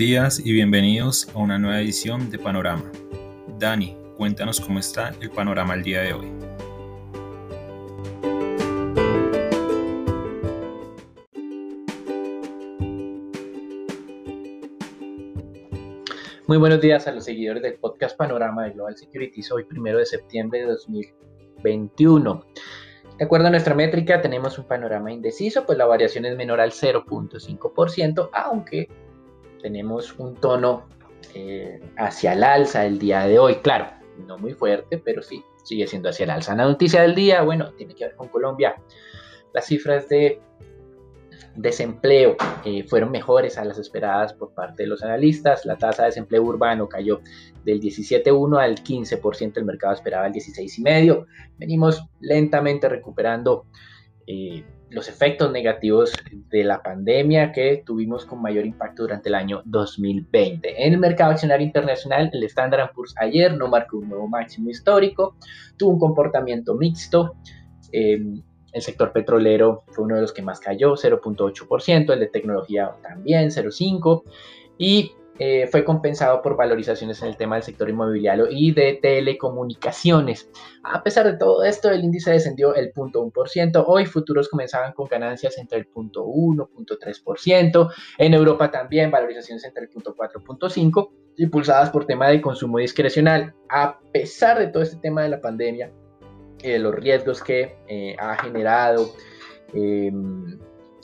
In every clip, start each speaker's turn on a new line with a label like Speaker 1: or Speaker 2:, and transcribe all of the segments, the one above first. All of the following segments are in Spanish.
Speaker 1: Días y bienvenidos a una nueva edición de Panorama. Dani, cuéntanos cómo está el panorama el día de hoy.
Speaker 2: Muy buenos días a los seguidores del podcast Panorama de Global Securities, hoy primero de septiembre de 2021. De acuerdo a nuestra métrica, tenemos un panorama indeciso, pues la variación es menor al 0.5%, aunque tenemos un tono eh, hacia el alza el día de hoy. Claro, no muy fuerte, pero sí, sigue siendo hacia el alza. La noticia del día, bueno, tiene que ver con Colombia. Las cifras de desempleo eh, fueron mejores a las esperadas por parte de los analistas. La tasa de desempleo urbano cayó del 17.1 al 15%, el mercado esperaba el 16.5%. Venimos lentamente recuperando eh, los efectos negativos de la pandemia que tuvimos con mayor impacto durante el año 2020. En el mercado accionario internacional, el Standard Poor's ayer no marcó un nuevo máximo histórico, tuvo un comportamiento mixto. Em, el sector petrolero fue uno de los que más cayó, 0.8%, el de tecnología también, 0.5%, y eh, fue compensado por valorizaciones en el tema del sector inmobiliario y de telecomunicaciones. A pesar de todo esto, el índice descendió el 0.1%. Hoy futuros comenzaban con ganancias entre el 0.1 0.3%. En Europa también valorizaciones entre el 0.4 0.5 impulsadas por tema de consumo discrecional. A pesar de todo este tema de la pandemia, eh, los riesgos que eh, ha generado em,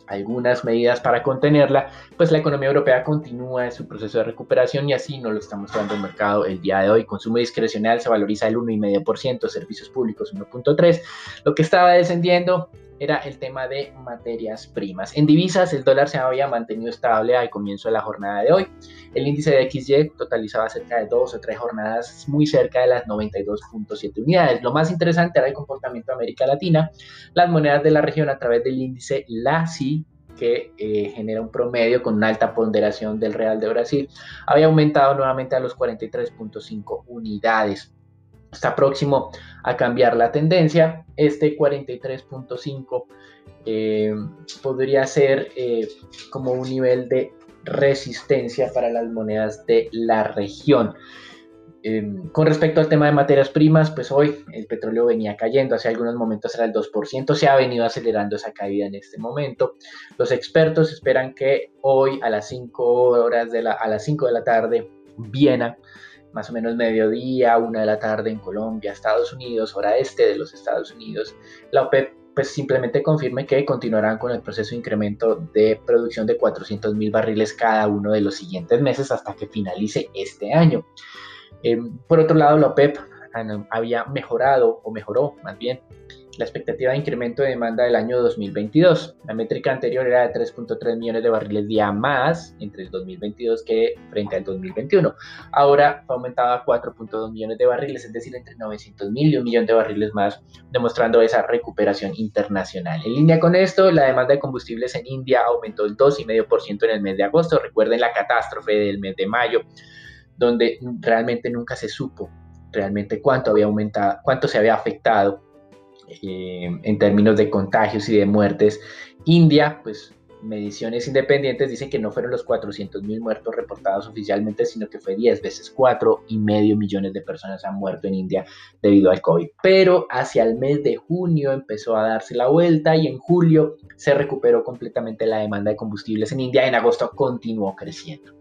Speaker 2: algunas medidas para contenerla, pues la economía europea continúa en su proceso de recuperación y así no lo está mostrando el mercado el día de hoy. Consumo discrecional se valoriza el 1,5%, servicios públicos 1,3%. Lo que estaba descendiendo era el tema de materias primas. En divisas, el dólar se había mantenido estable al comienzo de la jornada de hoy. El índice de XY totalizaba cerca de dos o tres jornadas muy cerca de las 92.7 unidades. Lo más interesante era el comportamiento de América Latina. Las monedas de la región a través del índice LACI que eh, genera un promedio con una alta ponderación del Real de Brasil, había aumentado nuevamente a los 43.5 unidades está próximo a cambiar la tendencia. Este 43.5 eh, podría ser eh, como un nivel de resistencia para las monedas de la región. Em, con respecto al tema de materias primas, pues hoy el petróleo venía cayendo, hace algunos momentos era el 2%, se ha venido acelerando esa caída en este momento. Los expertos esperan que hoy a las 5 horas de la, a las 5 de la tarde Viena más o menos mediodía, una de la tarde en Colombia, Estados Unidos, hora este de los Estados Unidos, la OPEP pues simplemente confirme que continuarán con el proceso de incremento de producción de 400 mil barriles cada uno de los siguientes meses hasta que finalice este año. Em, por otro lado, la OPEP había mejorado o mejoró más bien la expectativa de incremento de demanda del año 2022. La métrica anterior era de 3.3 millones de barriles día más entre el 2022 que frente al 2021. Ahora fue aumentado a 4.2 millones de barriles, es decir, entre 900 mil y un millón de barriles más, demostrando esa recuperación internacional. En línea con esto, la demanda de combustibles en India aumentó el 2,5% en el mes de agosto. Recuerden la catástrofe del mes de mayo, donde realmente nunca se supo realmente cuánto había aumentado, cuánto se había afectado eh, en términos de contagios y de muertes. India, pues mediciones independientes dicen que no fueron los 400 mil muertos reportados oficialmente, sino que fue 10 veces, 4 y medio millones de personas han muerto en India debido al COVID. Pero hacia el mes de junio empezó a darse la vuelta y en julio se recuperó completamente la demanda de combustibles en India. En agosto continuó creciendo.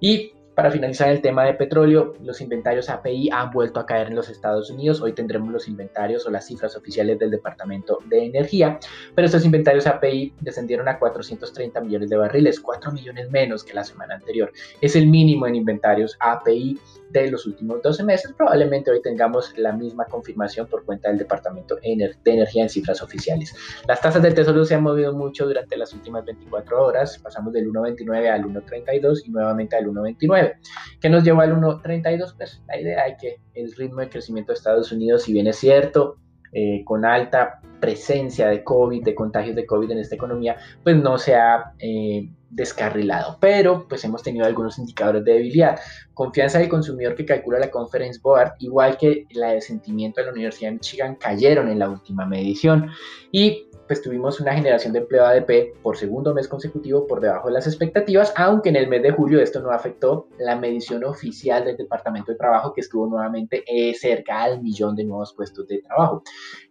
Speaker 2: Y para finalizar el tema de petróleo, los inventarios API han vuelto a caer en los Estados Unidos. Hoy tendremos los inventarios o las cifras oficiales del Departamento de Energía, pero estos inventarios API descendieron a 430 millones de barriles, 4 millones menos que la semana anterior. Es el mínimo en inventarios API de los últimos 12 meses. Probablemente hoy tengamos la misma confirmación por cuenta del Departamento de Energía en cifras oficiales. Las tasas del Tesoro se han movido mucho durante las últimas 24 horas. Pasamos del 1.29 al 1.32 y nuevamente al 1.29 que nos llevó al 1.32. Pues la idea es que el ritmo de crecimiento de Estados Unidos, si bien es cierto, eh, con alta presencia de COVID, de contagios de COVID en esta economía, pues no se ha eh, descarrilado. Pero pues hemos tenido algunos indicadores de debilidad. Confianza del consumidor que calcula la Conference Board, igual que la de sentimiento de la Universidad de Michigan, cayeron en la última medición. Y pues tuvimos una generación de empleo ADP por segundo mes consecutivo por debajo de las expectativas, aunque en el mes de julio esto no afectó la medición oficial del Departamento de Trabajo que estuvo nuevamente eh, cerca al millón de nuevos puestos de trabajo.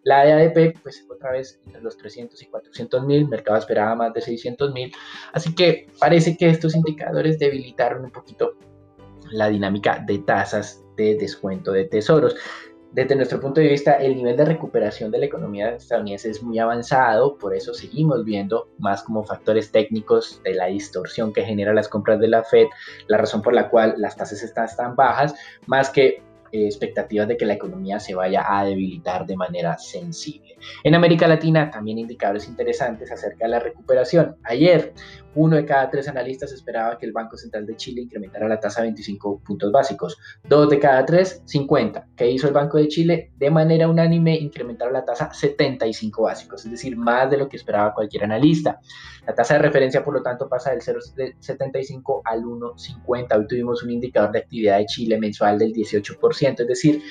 Speaker 2: La de ADP pues otra vez entre los 300 y 400 mil, mercado esperaba más de 600 mil, así que parece que estos indicadores debilitaron un poquito la dinámica de tasas de descuento de tesoros desde nuestro punto de vista, el nivel de recuperación de la economía estadounidense es muy avanzado, por eso seguimos viendo más como factores técnicos de la distorsión que genera las compras de la Fed, la razón por la cual las tasas están tan bajas, más que eh, expectativas de que la economía se vaya a debilitar de manera sensible. En América Latina también indicadores interesantes acerca de la recuperación. Ayer, uno de cada tres analistas esperaba que el Banco Central de Chile incrementara la tasa a 25 puntos básicos. Dos de cada tres, 50. ¿Qué hizo el Banco de Chile? De manera unánime incrementaron la tasa 75 básicos, es decir, más de lo que esperaba cualquier analista. La tasa de referencia, por lo tanto, pasa del 0,75 al 1,50. Hoy tuvimos un indicador de actividad de Chile mensual del 18%, es decir,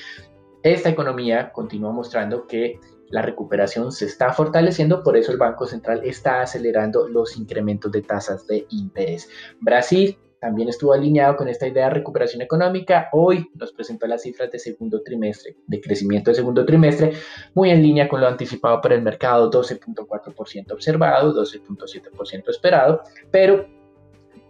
Speaker 2: esta economía continúa mostrando que la recuperación se está fortaleciendo, por eso el Banco Central está acelerando los incrementos de tasas de interés. Brasil también estuvo alineado con esta idea de recuperación económica. Hoy nos presentó las cifras de segundo trimestre, de crecimiento de segundo trimestre, muy en línea con lo anticipado por el mercado, 12.4% observado, 12.7% esperado, pero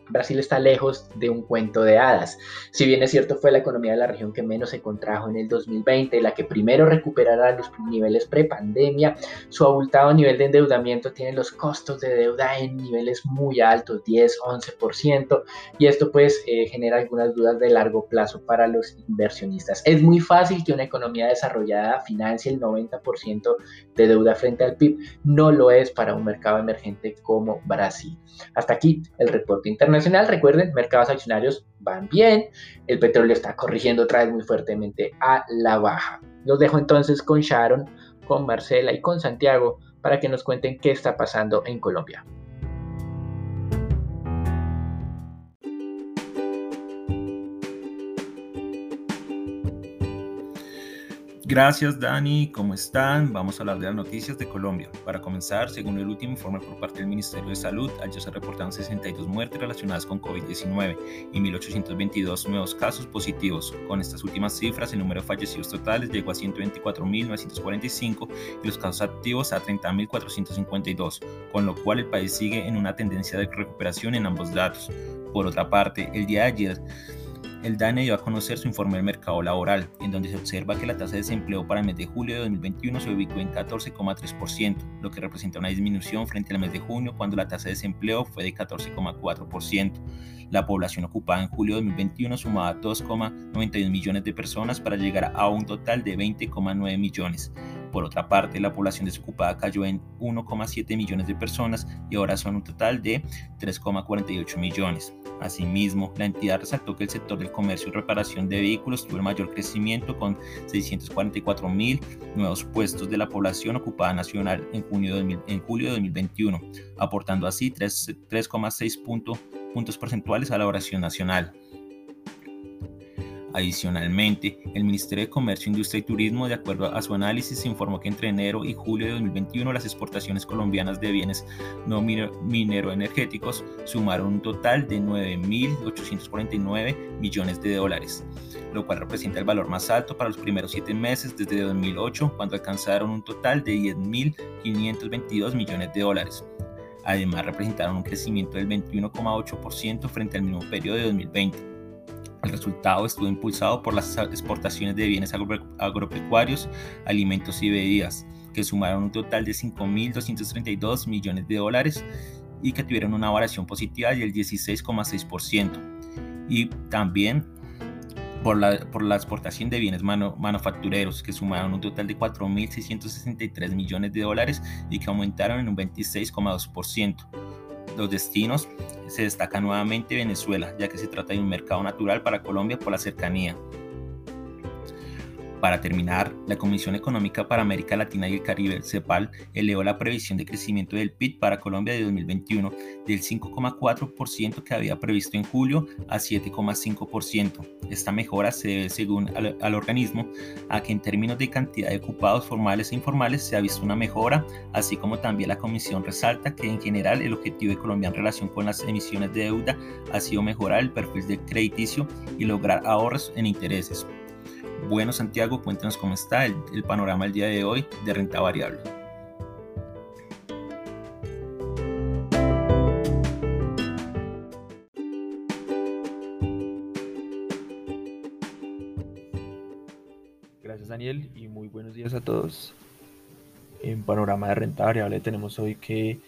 Speaker 2: Brasil está lejos de un cuento de hadas. Si bien es cierto fue la economía de la región que menos se contrajo en el 2020, la que primero recuperará los niveles pre-pandemia, su abultado nivel de endeudamiento tiene los costos de deuda en niveles muy altos, 10, 11%, y esto pues eh, genera algunas dudas de largo plazo para los inversionistas. Es muy fácil que una economía desarrollada financie el 90% de deuda frente al PIB, no lo es para un mercado emergente como Brasil. Hasta aquí el reporte recuerden, mercados accionarios van bien, el petróleo está corrigiendo otra vez muy fuertemente a la baja. Los dejo entonces con Sharon, con Marcela y con Santiago para que nos cuenten qué está pasando en Colombia.
Speaker 1: Gracias Dani, ¿cómo están? Vamos a hablar de las noticias de Colombia. Para comenzar, según el último informe por parte del Ministerio de Salud, ayer se reportaron 62 muertes relacionadas con COVID-19 y 1.822 nuevos casos positivos. Con estas últimas cifras, el número de fallecidos totales llegó a 124.945 y los casos activos a 30.452, con lo cual el país sigue en una tendencia de recuperación en ambos datos. Por otra parte, el día de ayer el DANE dio a conocer su informe del mercado laboral, en donde se observa que la tasa de desempleo para el mes de julio de 2021 se ubicó en 14,3%, lo que representa una disminución frente al mes de junio cuando la tasa de desempleo fue de 14,4%. La población ocupada en julio de 2021 sumaba 2,91 millones de personas para llegar a un total de 20,9 millones. Por otra parte, la población desocupada cayó en 1,7 millones de personas y ahora son un total de 3,48 millones. Asimismo, la entidad resaltó que el sector del comercio y reparación de vehículos tuvo el mayor crecimiento con 644 mil nuevos puestos de la población ocupada nacional en, junio en julio de 2021, aportando así 3,6 puntos porcentuales a la oración nacional. Adicionalmente, el Ministerio de Comercio, Industria y Turismo, de acuerdo a su análisis, informó que entre enero y julio de 2021 las exportaciones colombianas de bienes no minero-energéticos sumaron un total de 9.849 millones de dólares, lo cual representa el valor más alto para los primeros siete meses desde 2008, cuando alcanzaron un total de 10.522 millones de dólares. Además, representaron un crecimiento del 21,8% frente al mismo periodo de 2020. El resultado estuvo impulsado por las exportaciones de bienes agropecuarios, alimentos y bebidas, que sumaron un total de 5.232 millones de dólares y que tuvieron una variación positiva del 16,6%. Y también por la, por la exportación de bienes manufactureros, que sumaron un total de 4.663 millones de dólares y que aumentaron en un 26,2% los destinos se destaca nuevamente Venezuela, ya que se trata de un mercado natural para Colombia por la cercanía. Para terminar, la Comisión Económica para América Latina y el Caribe, CEPAL, elevó la previsión de crecimiento del PIB para Colombia de 2021 del 5,4% que había previsto en julio a 7,5%. Esta mejora se debe, según al, organismo, a que en términos de cantidad de ocupados formales e informales se ha visto una mejora, así como también la Comisión resalta que en general el objetivo de Colombia en relación con las emisiones de deuda ha sido mejorar el perfil del crediticio y lograr ahorros en intereses. Bueno, Santiago, cuéntanos cómo está el, panorama el día de hoy de renta variable.
Speaker 3: Gracias Daniel y muy buenos días a todos. En panorama de renta variable tenemos hoy que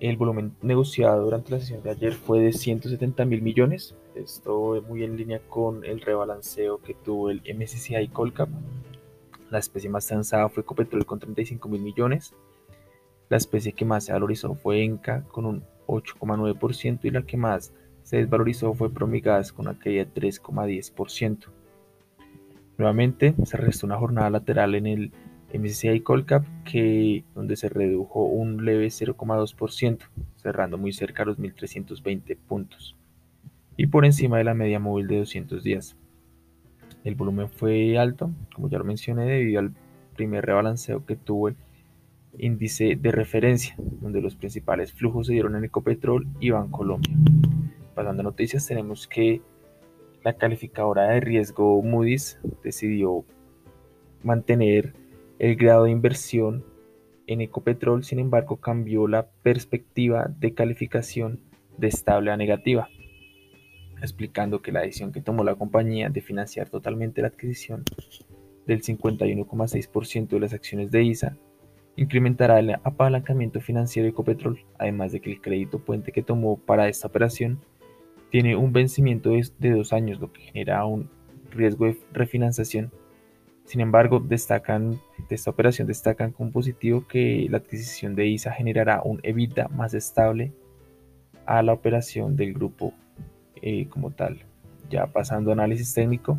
Speaker 3: el volumen negociado durante la sesión de ayer fue de 170 mil millones, esto es muy en línea con el rebalanceo que tuvo el MSCI Colcap. La especie más transada fue Copetrol con 35 mil millones. La especie que más se valorizó fue Enca con un 8,9% y la que más se desvalorizó fue Promigas con una caída de 3,10%. Nuevamente se restó una jornada lateral en el MSCI Colcap que donde se redujo un leve 0,2%, cerrando muy cerca a los 1.320 puntos y por encima de la media móvil de 200 días. El volumen fue alto, como ya lo mencioné, debido al primer rebalanceo que tuvo el índice de referencia, donde los principales flujos se dieron en Ecopetrol y Bancolombia. Pasando a noticias, tenemos que la calificadora de riesgo Moody's decidió mantener el grado de inversión en Ecopetrol, sin embargo, cambió la perspectiva de calificación de estable a negativa explicando que la decisión que tomó la compañía de financiar totalmente la adquisición del 51,6% de las acciones de ISA incrementará el apalancamiento financiero de Ecopetrol, además de que el crédito puente que tomó para esta operación tiene un vencimiento de dos años, lo que genera un riesgo de refinanciación. Sin embargo, destacan de esta operación destacan como positivo que la adquisición de ISA generará un EBITDA más estable a la operación del grupo eh, como tal. Ya pasando análisis técnico,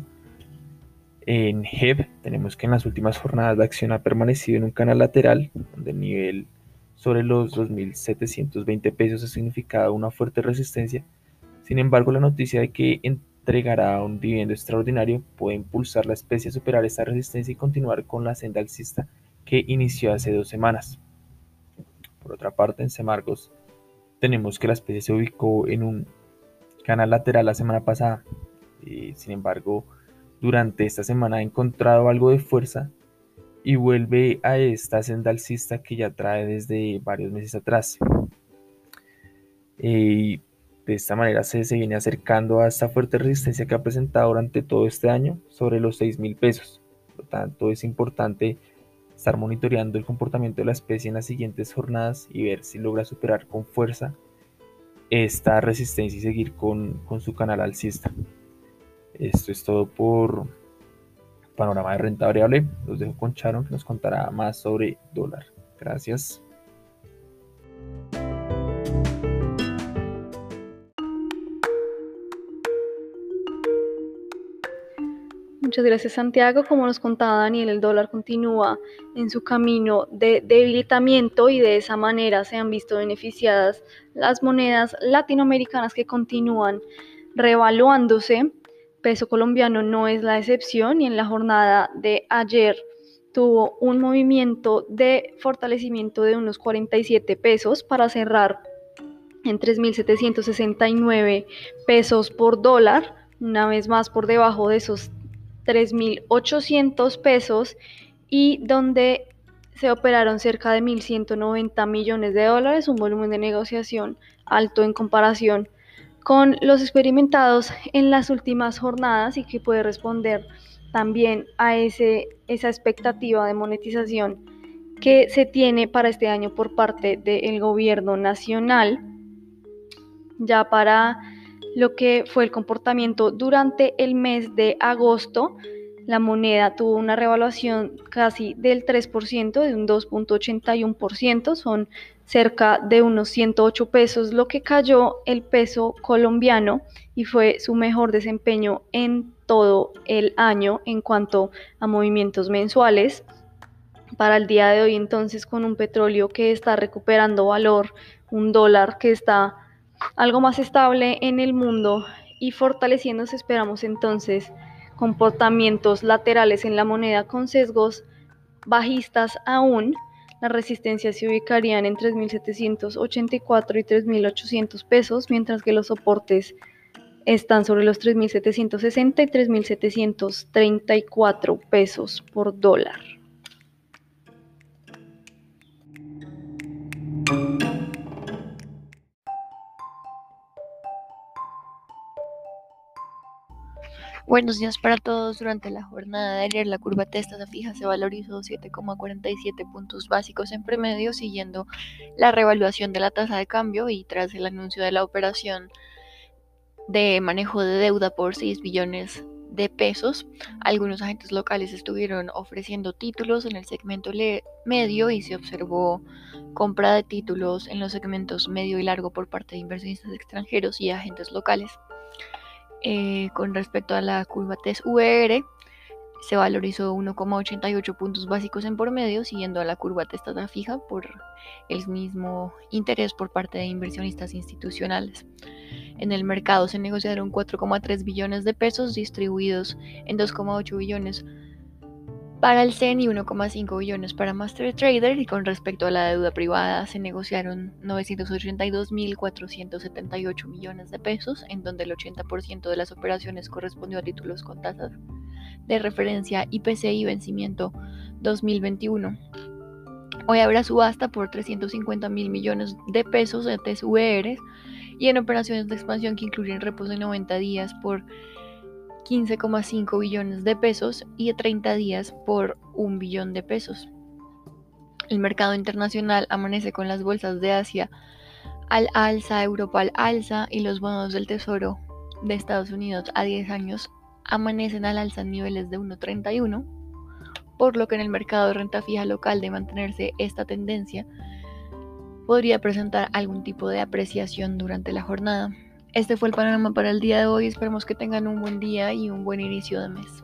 Speaker 3: en HEB tenemos que en las últimas jornadas la acción ha permanecido en un canal lateral, donde el nivel sobre los 2.720 pesos ha significado una fuerte resistencia. Sin embargo, la noticia de que entregará un dividendo extraordinario puede impulsar la especie a superar esta resistencia y continuar con la senda alcista que inició hace dos semanas. Por otra parte, en Semargos tenemos que la especie se ubicó en un canal lateral la semana pasada. sin embargo, durante esta semana ha encontrado algo de fuerza y vuelve a esta senda alcista que ya trae desde varios meses atrás. Y de esta manera se, se, viene acercando a esta fuerte resistencia que ha presentado durante todo este año sobre los 6 mil pesos. Por lo tanto, es importante estar monitoreando el comportamiento de la especie en las siguientes jornadas y ver si logra superar con fuerza esta resistencia y seguir con, su canal alcista. Esto es todo por panorama de renta variable. Los dejo con Charon que nos contará más sobre dólar. Gracias.
Speaker 4: Muchas gracias Santiago. Como nos contaba Daniel, el dólar continúa en su camino de debilitamiento y de esa manera se han visto beneficiadas las monedas latinoamericanas que continúan revaluándose. Peso colombiano no es la excepción y en la jornada de ayer tuvo un movimiento de fortalecimiento de unos 47 pesos para cerrar en 3.769 pesos por dólar, una vez más por debajo de esos 3.800 pesos y donde se operaron cerca de 1.190 millones de dólares, un volumen de negociación alto en comparación con los experimentados en las últimas jornadas y que puede responder también a ese, esa expectativa de monetización que se tiene para este año por parte del gobierno nacional. Ya para lo que fue el comportamiento durante el mes de agosto. La moneda tuvo una revaluación casi del 3%, de un 2.81%, son cerca de unos 108 pesos, lo que cayó el peso colombiano y fue su mejor desempeño en todo el año en cuanto a movimientos mensuales. Para el día de hoy entonces con un petróleo que está recuperando valor, un dólar que está algo más estable en el mundo y fortaleciéndose esperamos entonces comportamientos laterales en la moneda con sesgos bajistas aún las resistencias se ubicarían en 3.784 y 3.800 pesos, mientras que los soportes están sobre los 3.760 y 3.734 pesos por dólar.
Speaker 5: Buenos días para todos. Durante la jornada de ayer, la curva testa fija se valorizó 7,47 puntos básicos en promedio, siguiendo la revaluación de la tasa de cambio y tras el anuncio de la operación de manejo de deuda por 6 billones de pesos. Algunos agentes locales estuvieron ofreciendo títulos en el segmento medio y se observó compra de títulos en los segmentos medio y largo por parte de inversionistas extranjeros y agentes locales. Eh, con respecto a la curva TES-UR, se valorizó 1,88 puntos básicos en por medio, siguiendo a la curva testada fija por el mismo interés por parte de inversionistas institucionales. En el mercado se negociaron 4,3 billones de pesos distribuidos en 2,8 billones para el CEN y 1,5 billones para Master Trader y con respecto a la deuda privada se negociaron 982.478 millones de pesos, en donde el 80% de las operaciones correspondió a títulos con tasas de referencia IPC y vencimiento 2021. Hoy habrá subasta por 350 mil millones de pesos de TSUR y en operaciones de expansión que incluyen repos de 90 días por 15,5 billones de pesos y de 30 días por un billón de pesos. El mercado internacional amanece con las bolsas de Asia al alza, Europa al alza y los bonos del Tesoro de Estados Unidos a 10 años amanecen al alza en niveles de 1.31, por lo que en el mercado de renta fija local de mantenerse esta tendencia podría presentar algún tipo de apreciación durante la jornada. Este fue el panorama para el día de hoy. Esperemos que tengan un buen día y un buen inicio de mes.